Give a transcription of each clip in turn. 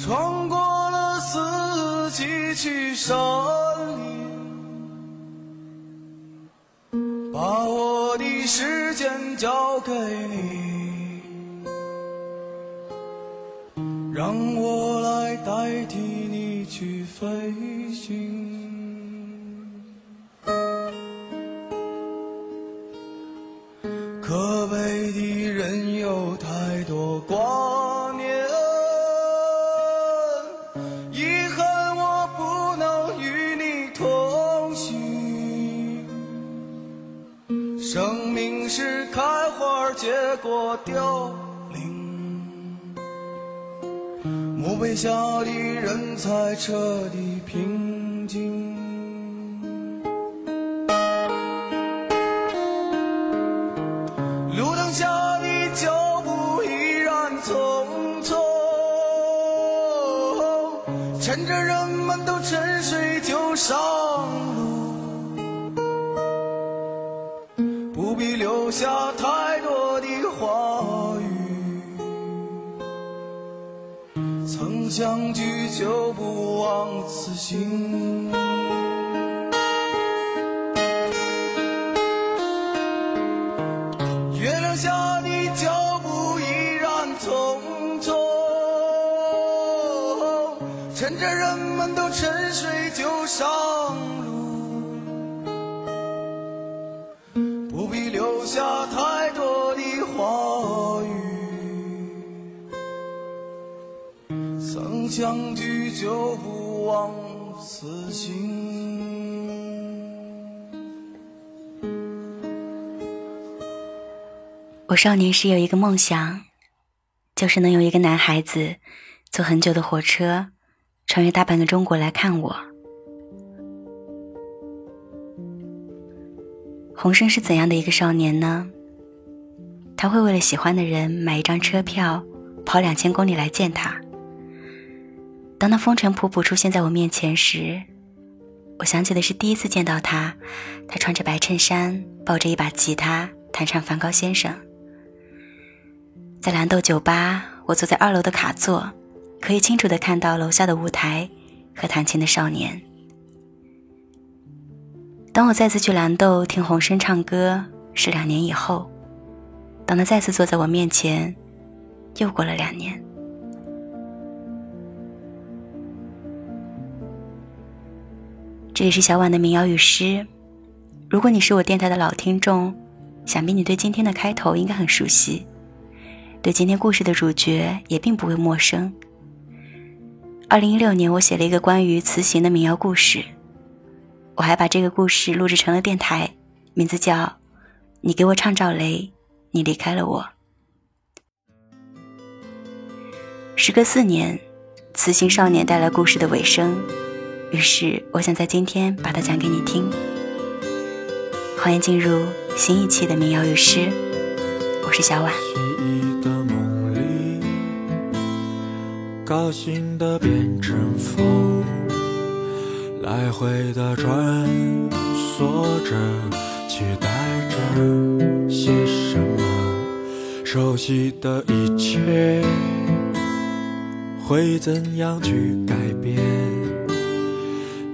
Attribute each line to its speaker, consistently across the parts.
Speaker 1: 穿过了四季去山林，把我的时间交给你，让我来代替你去飞行。凋零，墓碑下的人才彻底平静。路灯下的脚步依然匆匆趁着人们都沉睡，就上路，不必留下相聚就不枉此行。月亮下的脚步依然匆匆趁着人们都沉睡就上相聚，就不枉此行。
Speaker 2: 我少年时有一个梦想，就是能有一个男孩子坐很久的火车。穿越大半个中国来看我。洪生是怎样的一个少年呢？他会为了喜欢的人买一张车票，跑两千公里来见他。当他风尘仆仆出现在我面前时，我想起的是第一次见到他，他穿着白衬衫，抱着一把吉他，弹唱《梵高先生》。在蓝豆酒吧，我坐在二楼的卡座。可以清楚的看到楼下的舞台和弹琴的少年。当我再次去蓝豆听洪生唱歌，是两年以后。当他再次坐在我面前，又过了两年。这里是小婉的民谣与诗。如果你是我电台的老听众，想必你对今天的开头应该很熟悉，对今天故事的主角也并不会陌生。二零一六年，我写了一个关于辞行的民谣故事，我还把这个故事录制成了电台，名字叫《你给我唱赵雷，你离开了我》。时隔四年，辞行少年带来故事的尾声，于是我想在今天把它讲给你听。欢迎进入新一期的民谣与诗，我是小婉。
Speaker 3: 高兴的变成风，来回的穿梭着，期待着些什么？熟悉的一切会怎样去改变？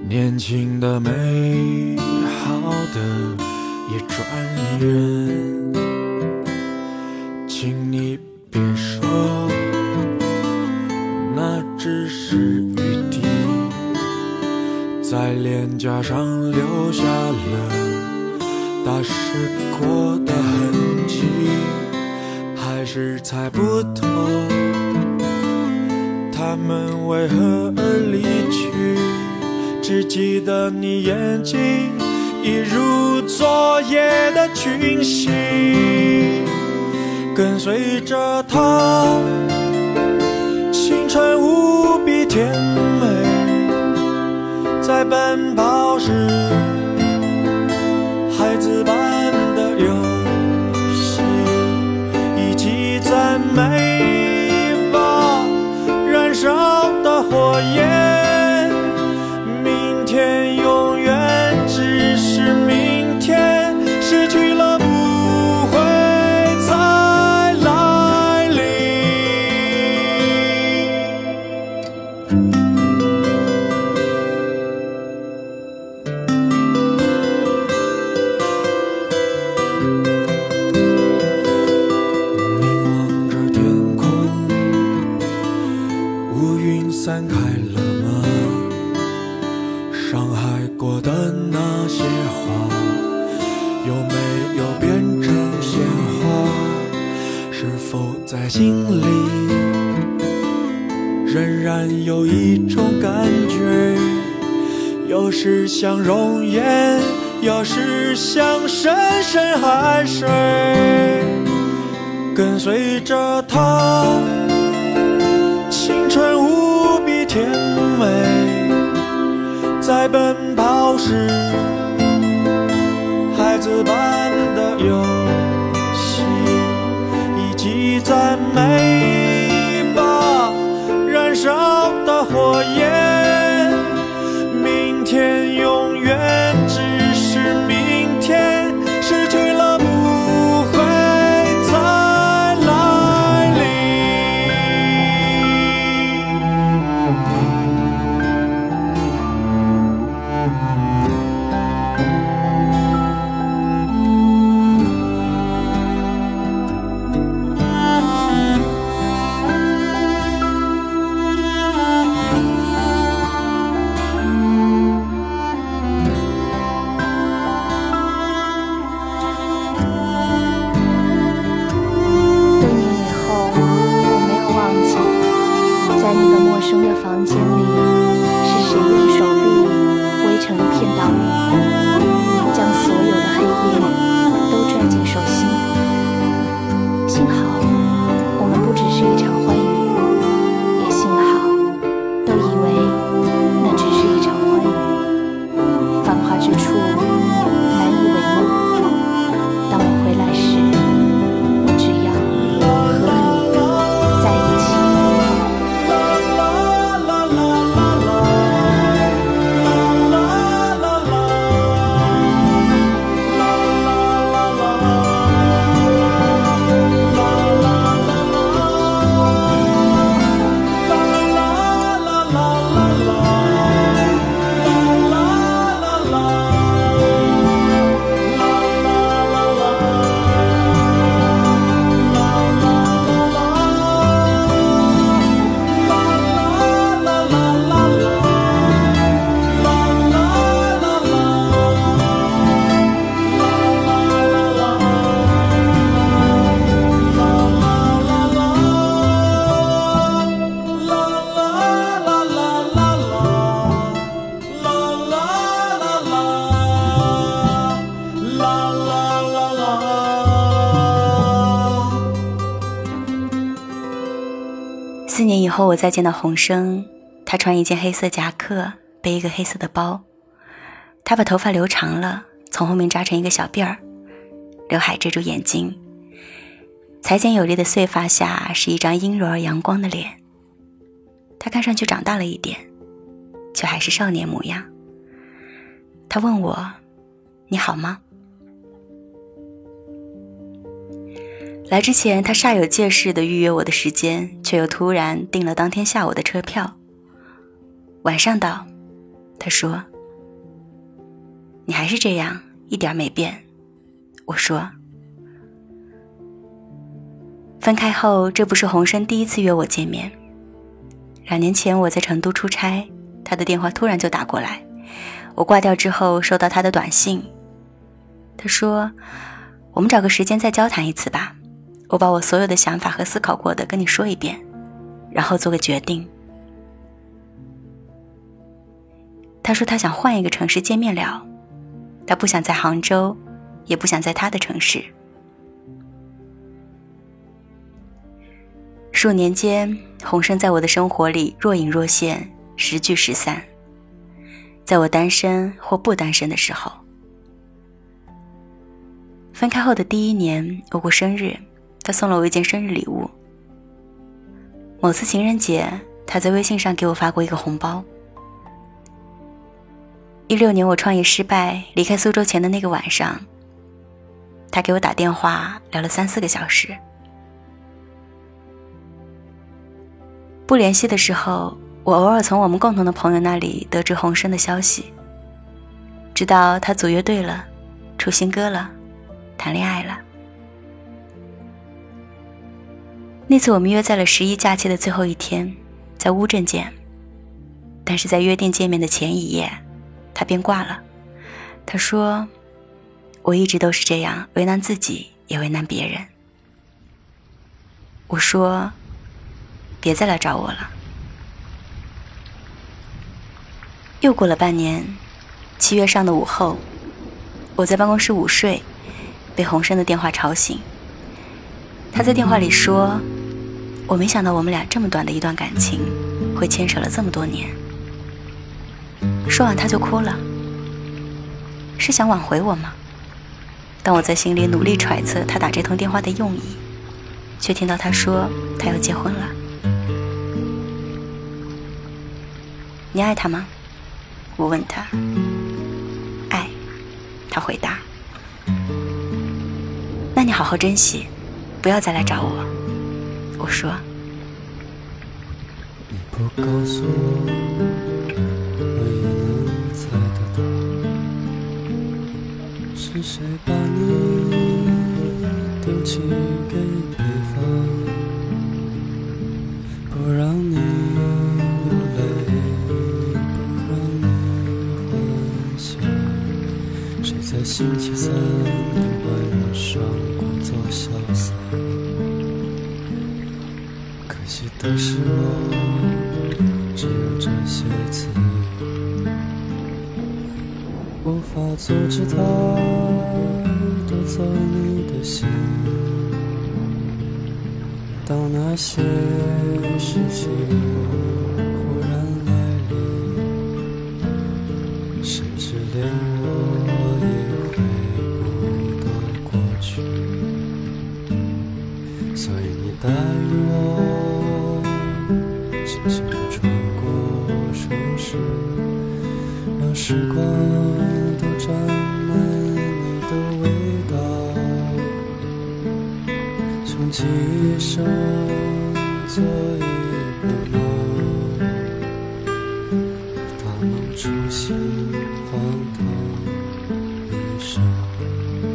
Speaker 3: 年轻的、美好的也转眼，请你别说，那只是雨滴，在脸颊上留下了打湿过的痕迹，还是猜不透他们为何而离去。只记得你眼睛一如昨夜的群星，跟随着它，青春无比甜美，在奔跑时，像容颜，又是像深深海水，跟随着它，青春无比甜美，在奔跑时，孩子般
Speaker 2: 再见到洪生，他穿一件黑色夹克，背一个黑色的包。他把头发留长了，从后面扎成一个小辫儿，刘海遮住眼睛。裁剪有力的碎发下是一张阴柔而阳光的脸。他看上去长大了一点，却还是少年模样。他问我：“你好吗？”来之前，他煞有介事地预约我的时间，却又突然订了当天下午的车票。晚上到，他说你还是这样，一点没变。我说。分开后，这不是洪生第一次约我见面。两年前我在成都出差，他的电话突然就打过来，我挂掉之后收到他的短信。他说：“我们找个时间再交谈一次吧，我把我所有的想法和思考过的跟你说一遍，然后做个决定。”他说他想换一个城市见面聊，他不想在杭州，也不想在他的城市。数年间，洪生在我的生活里若隐若现，时聚时散。在我单身或不单身的时候，分开后的第一年，我过生日，他送了我一件生日礼物。某次情人节，他在微信上给我发过一个红包。一六年我创业失败，离开苏州前的那个晚上，他给我打电话，聊了三四个小时。不联系的时候，我偶尔从我们共同的朋友那里得知洪生的消息，知道他组乐队了，出新歌了，谈恋爱了。那次我们约在了十一假期的最后一天，在乌镇见。但是在约定见面的前一夜，他便挂了。他说：“我一直都是这样，为难自己，也为难别人。”我说。别再来找我了。又过了半年，七月上的午后，我在办公室午睡，被洪生的电话吵醒。他在电话里说：“我没想到我们俩这么短的一段感情，会牵扯了这么多年。”说完他就哭了，是想挽回我吗？但我在心里努力揣测他打这通电话的用意，却听到他说他要结婚了。你爱他吗？我问他。爱，他回答。那你好好珍惜，不要再来找我。我说。
Speaker 4: 你不告诉我，我也能猜得到，是谁把你丢弃给对方，不让你。星期三的晚上，故作潇洒。的是，我只有这些词，无法阻止它夺走你的心。当那些事情梦初醒，荒唐一生。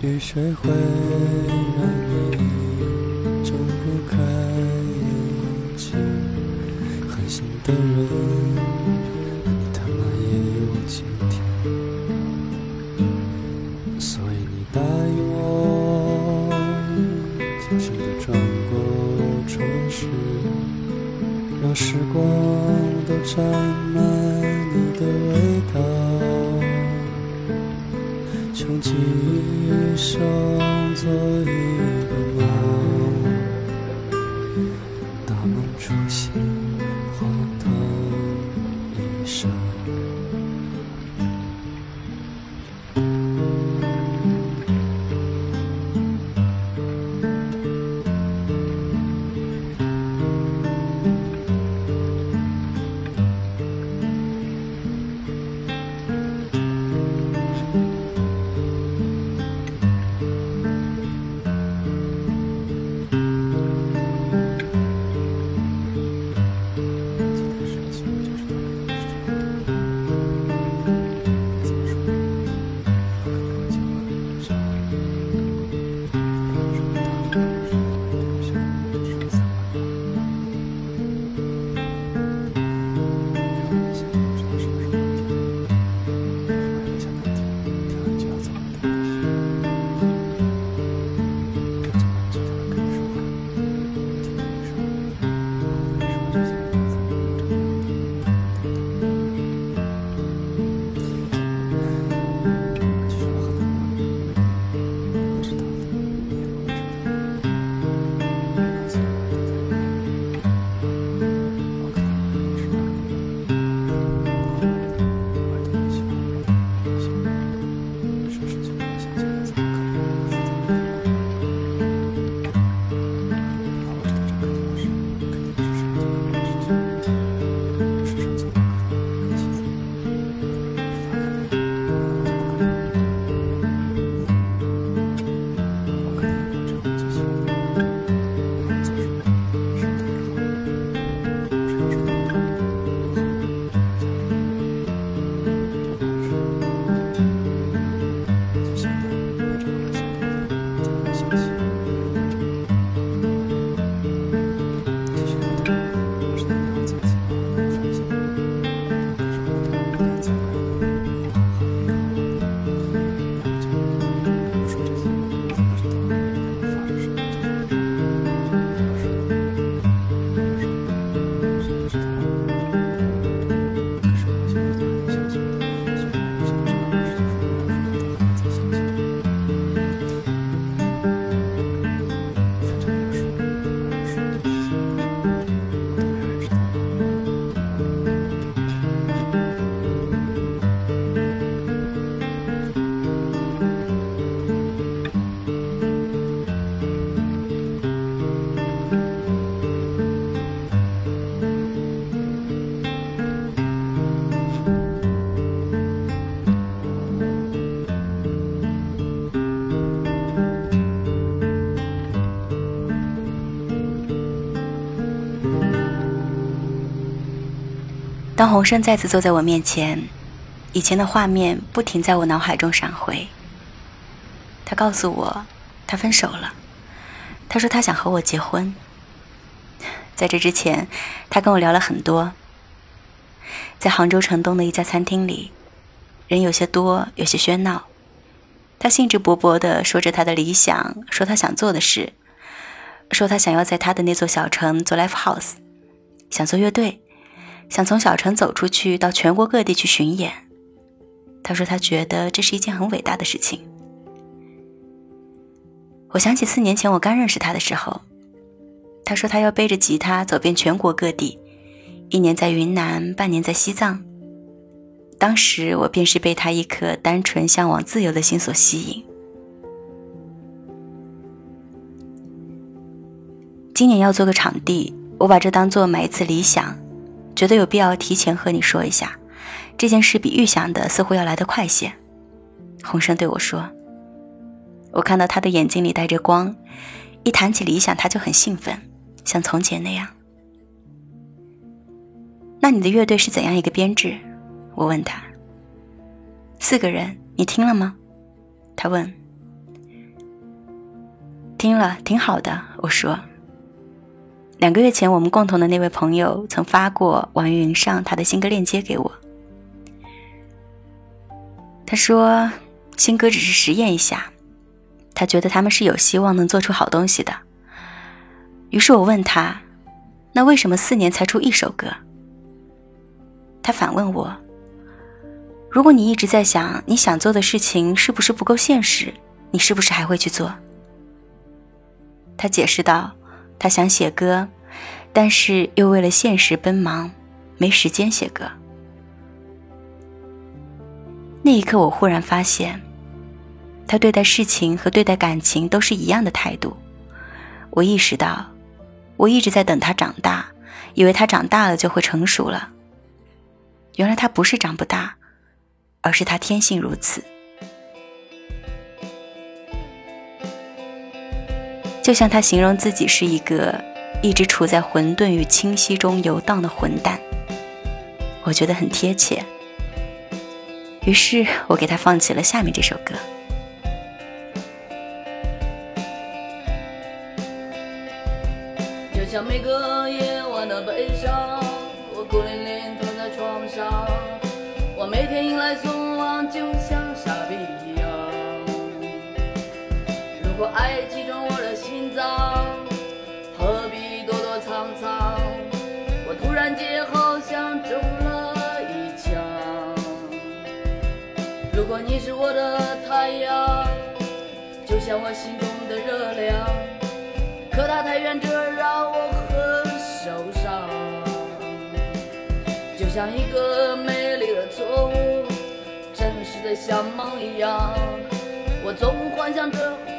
Speaker 5: 雨水会让你睁不开眼睛，狠心的人，你他妈也有情。今生做一
Speaker 2: 洪生再次坐在我面前，以前的画面不停在我脑海中闪回。他告诉我，他分手了。他说他想和我结婚。在这之前，他跟我聊了很多。在杭州城东的一家餐厅里，人有些多，有些喧闹。他兴致勃勃地说着他的理想，说他想做的事，说他想要在他的那座小城做 live house，想做乐队。想从小城走出去，到全国各地去巡演。他说他觉得这是一件很伟大的事情。我想起四年前我刚认识他的时候，他说他要背着吉他走遍全国各地，一年在云南，半年在西藏。当时我便是被他一颗单纯向往自由的心所吸引。今年要做个场地，我把这当做买一次理想。觉得有必要提前和你说一下，这件事比预想的似乎要来得快些。洪生对我说：“我看到他的眼睛里带着光，一谈起理想他就很兴奋，像从前那样。”那你的乐队是怎样一个编制？我问他。四个人，你听了吗？他问。听了挺好的，我说。两个月前，我们共同的那位朋友曾发过网易云上他的新歌链接给我。他说，新歌只是实验一下，他觉得他们是有希望能做出好东西的。于是我问他，那为什么四年才出一首歌？他反问我，如果你一直在想你想做的事情是不是不够现实，你是不是还会去做？他解释道。他想写歌，但是又为了现实奔忙，没时间写歌。那一刻，我忽然发现，他对待事情和对待感情都是一样的态度。我意识到，我一直在等他长大，以为他长大了就会成熟了。原来他不是长不大，而是他天性如此。就像他形容自己是一个一直处在混沌与清晰中游荡的混蛋，我觉得很贴切。于是我给他放起了下面这首歌。
Speaker 6: 就像每个夜晚的悲伤，我孤零零躺在床上，我每天迎来送往，就像傻逼一样。如果爱击中是我的太阳，就像我心中的热量，可它太远，这让我很受伤。就像一个美丽的错误，真实的像梦一样，我总幻想着。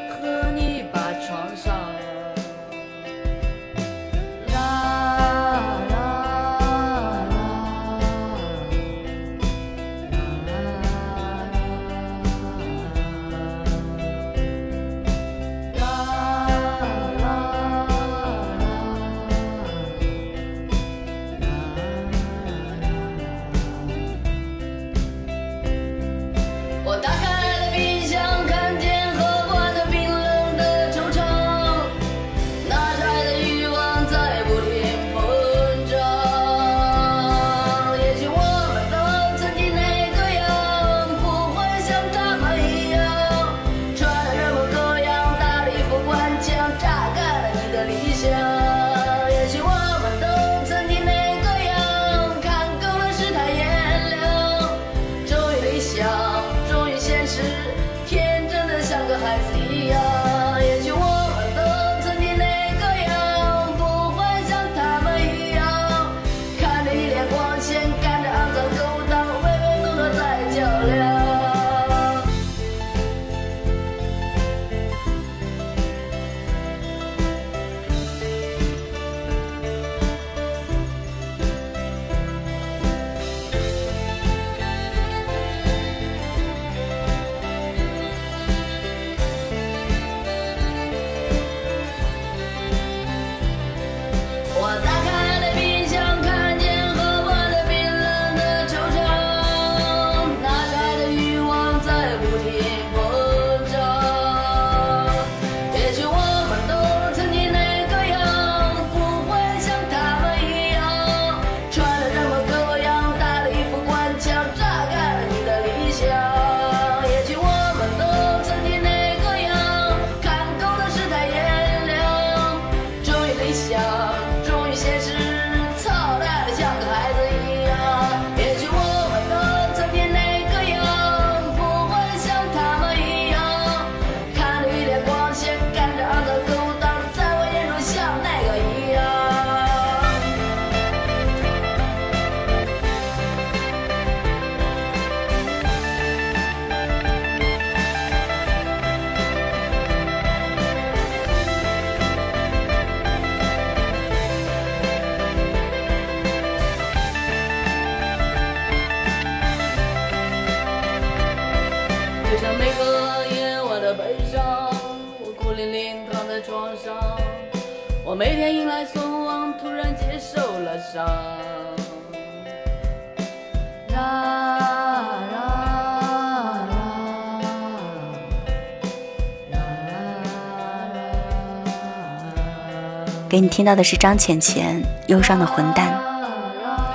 Speaker 2: 给你听到的是张浅浅《忧伤的混蛋》。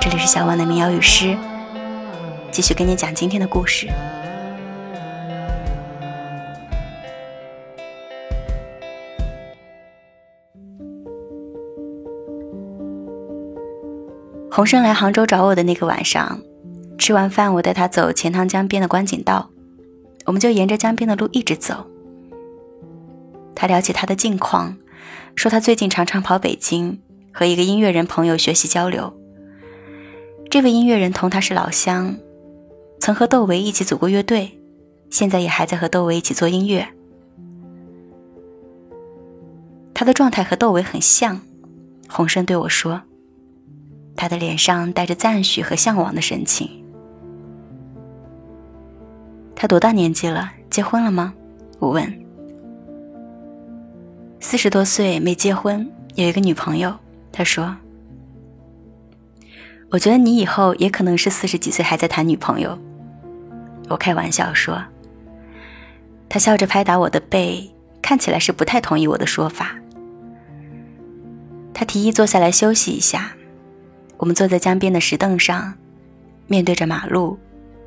Speaker 2: 这里是小王的民谣与诗，继续跟你讲今天的故事。洪生来杭州找我的那个晚上，吃完饭，我带他走钱塘江边的观景道，我们就沿着江边的路一直走。他聊起他的近况，说他最近常常跑北京，和一个音乐人朋友学习交流。这位音乐人同他是老乡，曾和窦唯一起组过乐队，现在也还在和窦唯一起做音乐。他的状态和窦唯很像，洪生对我说，他的脸上带着赞许和向往的神情。他多大年纪了？结婚了吗？我问。四十多岁没结婚，有一个女朋友。他说：“我觉得你以后也可能是四十几岁还在谈女朋友。”我开玩笑说。他笑着拍打我的背，看起来是不太同意我的说法。他提议坐下来休息一下。我们坐在江边的石凳上，面对着马路，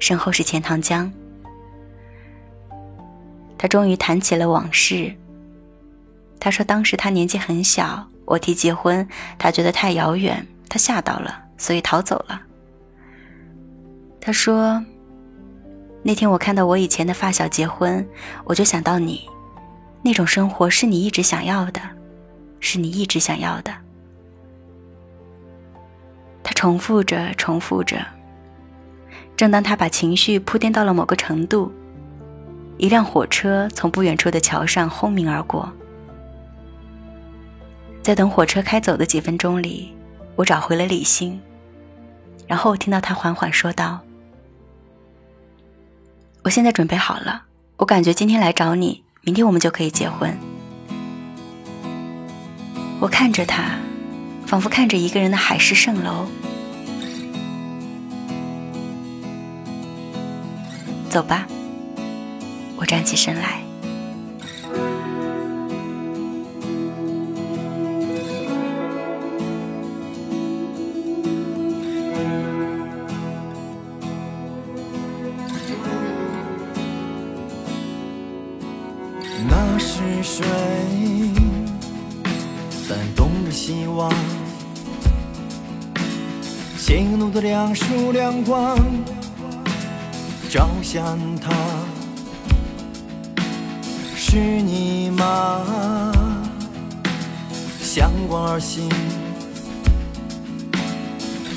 Speaker 2: 身后是钱塘江。他终于谈起了往事。他说：“当时他年纪很小，我提结婚，他觉得太遥远，他吓到了，所以逃走了。”他说：“那天我看到我以前的发小结婚，我就想到你，那种生活是你一直想要的，是你一直想要的。”他重复着，重复着。正当他把情绪铺垫到了某个程度，一辆火车从不远处的桥上轰鸣而过。在等火车开走的几分钟里，我找回了理性。然后我听到他缓缓说道：“我现在准备好了，我感觉今天来找你，明天我们就可以结婚。”我看着他，仿佛看着一个人的海市蜃楼。走吧，我站起身来。
Speaker 7: 的两束亮光，照向他，是你吗？向光而行，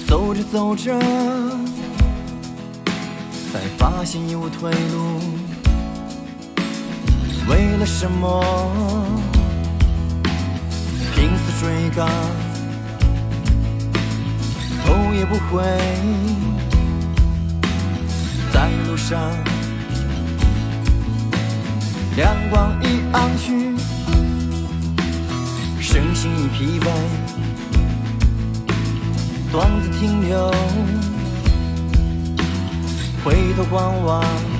Speaker 7: 走着走着，才发现已无退路。为了什么拼死追赶，头也不回，在路上，阳光已暗去，身心已疲惫，短暂停留，回头观望。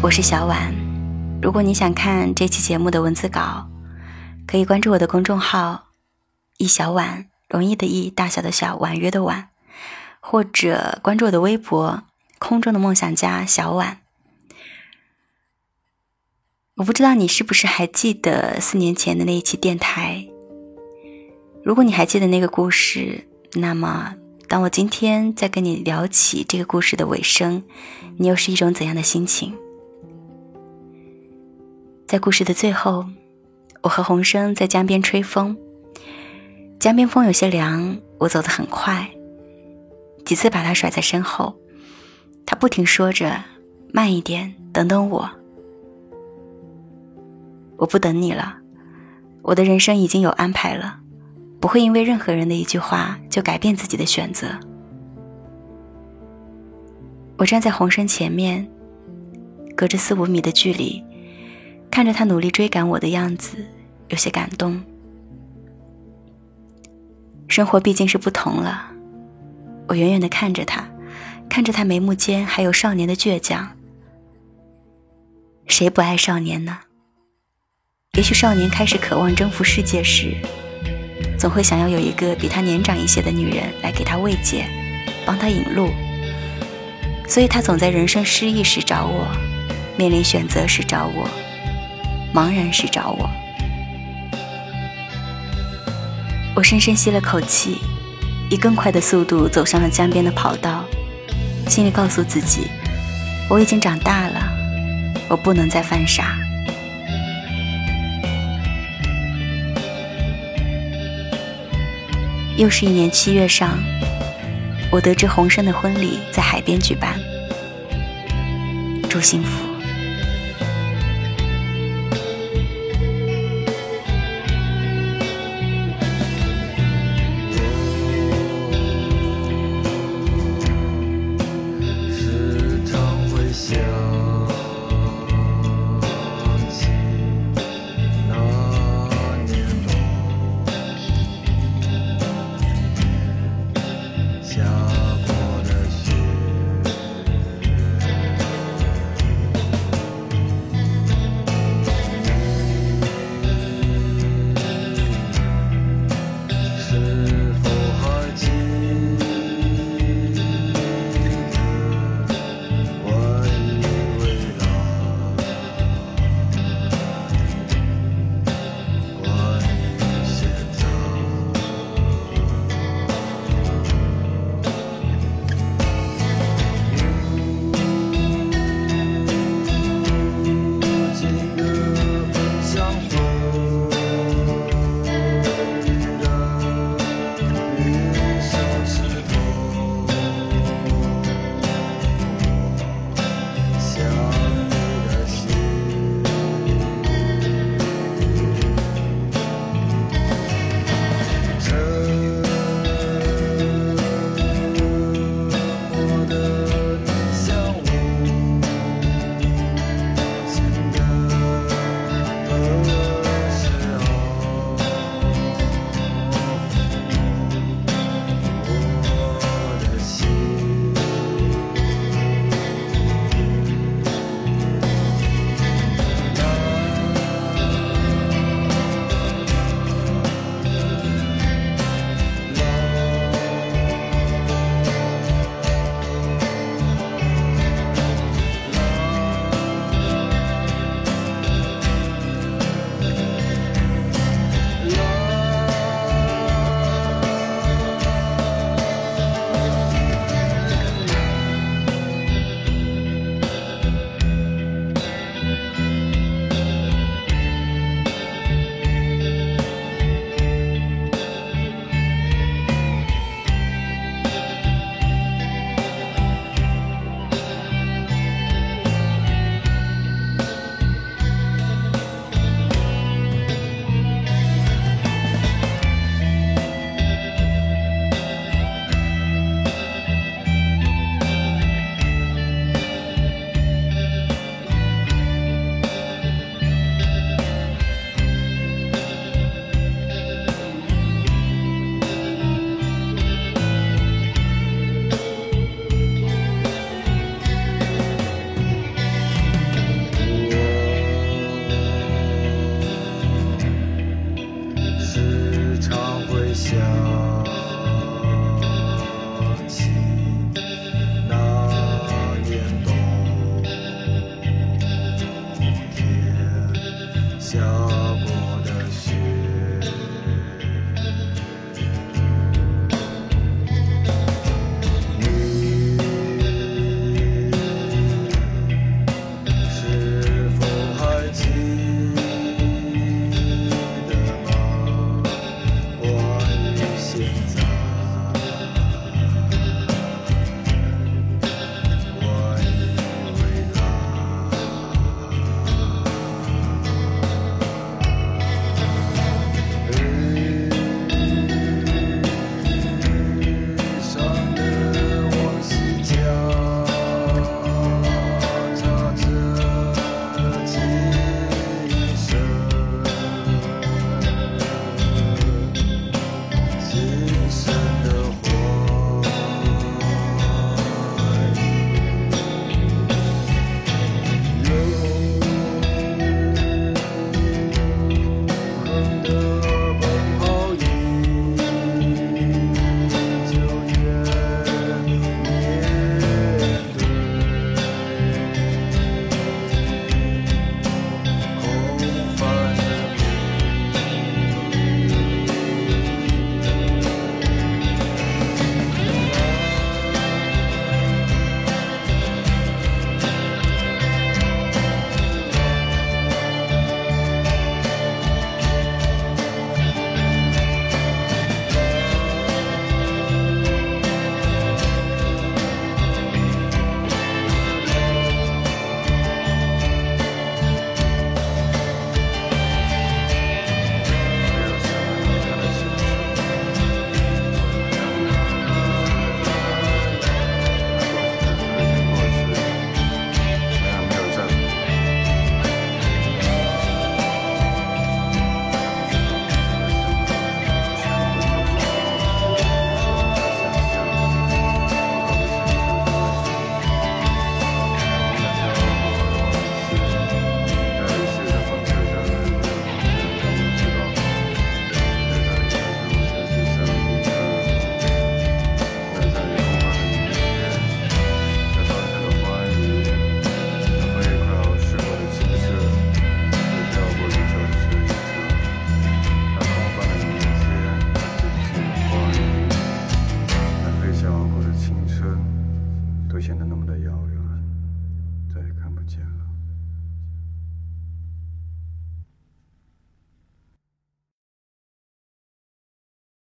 Speaker 2: 我是小婉。如果你想看这期节目的文字稿，可以关注我的公众号“易小婉”，容易的易，大小的小，婉约的婉，或者关注我的微博“空中的梦想家小婉”。我不知道你是不是还记得四年前的那一期电台？如果你还记得那个故事，那么当我今天再跟你聊起这个故事的尾声，你又是一种怎样的心情？在故事的最后，我和洪生在江边吹风，江边风有些凉，我走得很快，几次把他甩在身后，他不停说着：“慢一点，等等我。”我不等你了，我的人生已经有安排了，不会因为任何人的一句话就改变自己的选择。我站在红生前面，隔着四五米的距离，看着他努力追赶我的样子，有些感动。生活毕竟是不同了，我远远的看着他，看着他眉目间还有少年的倔强。谁不爱少年呢？也许少年开始渴望征服世界时，总会想要有一个比他年长一些的女人来给他慰藉，帮他引路。所以他总在人生失意时找我，面临选择时找我，茫然时找我。我深深吸了口气，以更快的速度走上了江边的跑道，心里告诉自己，我已经长大了，我不能再犯傻。又是一年七月上，我得知洪生的婚礼在海边举办。祝幸福。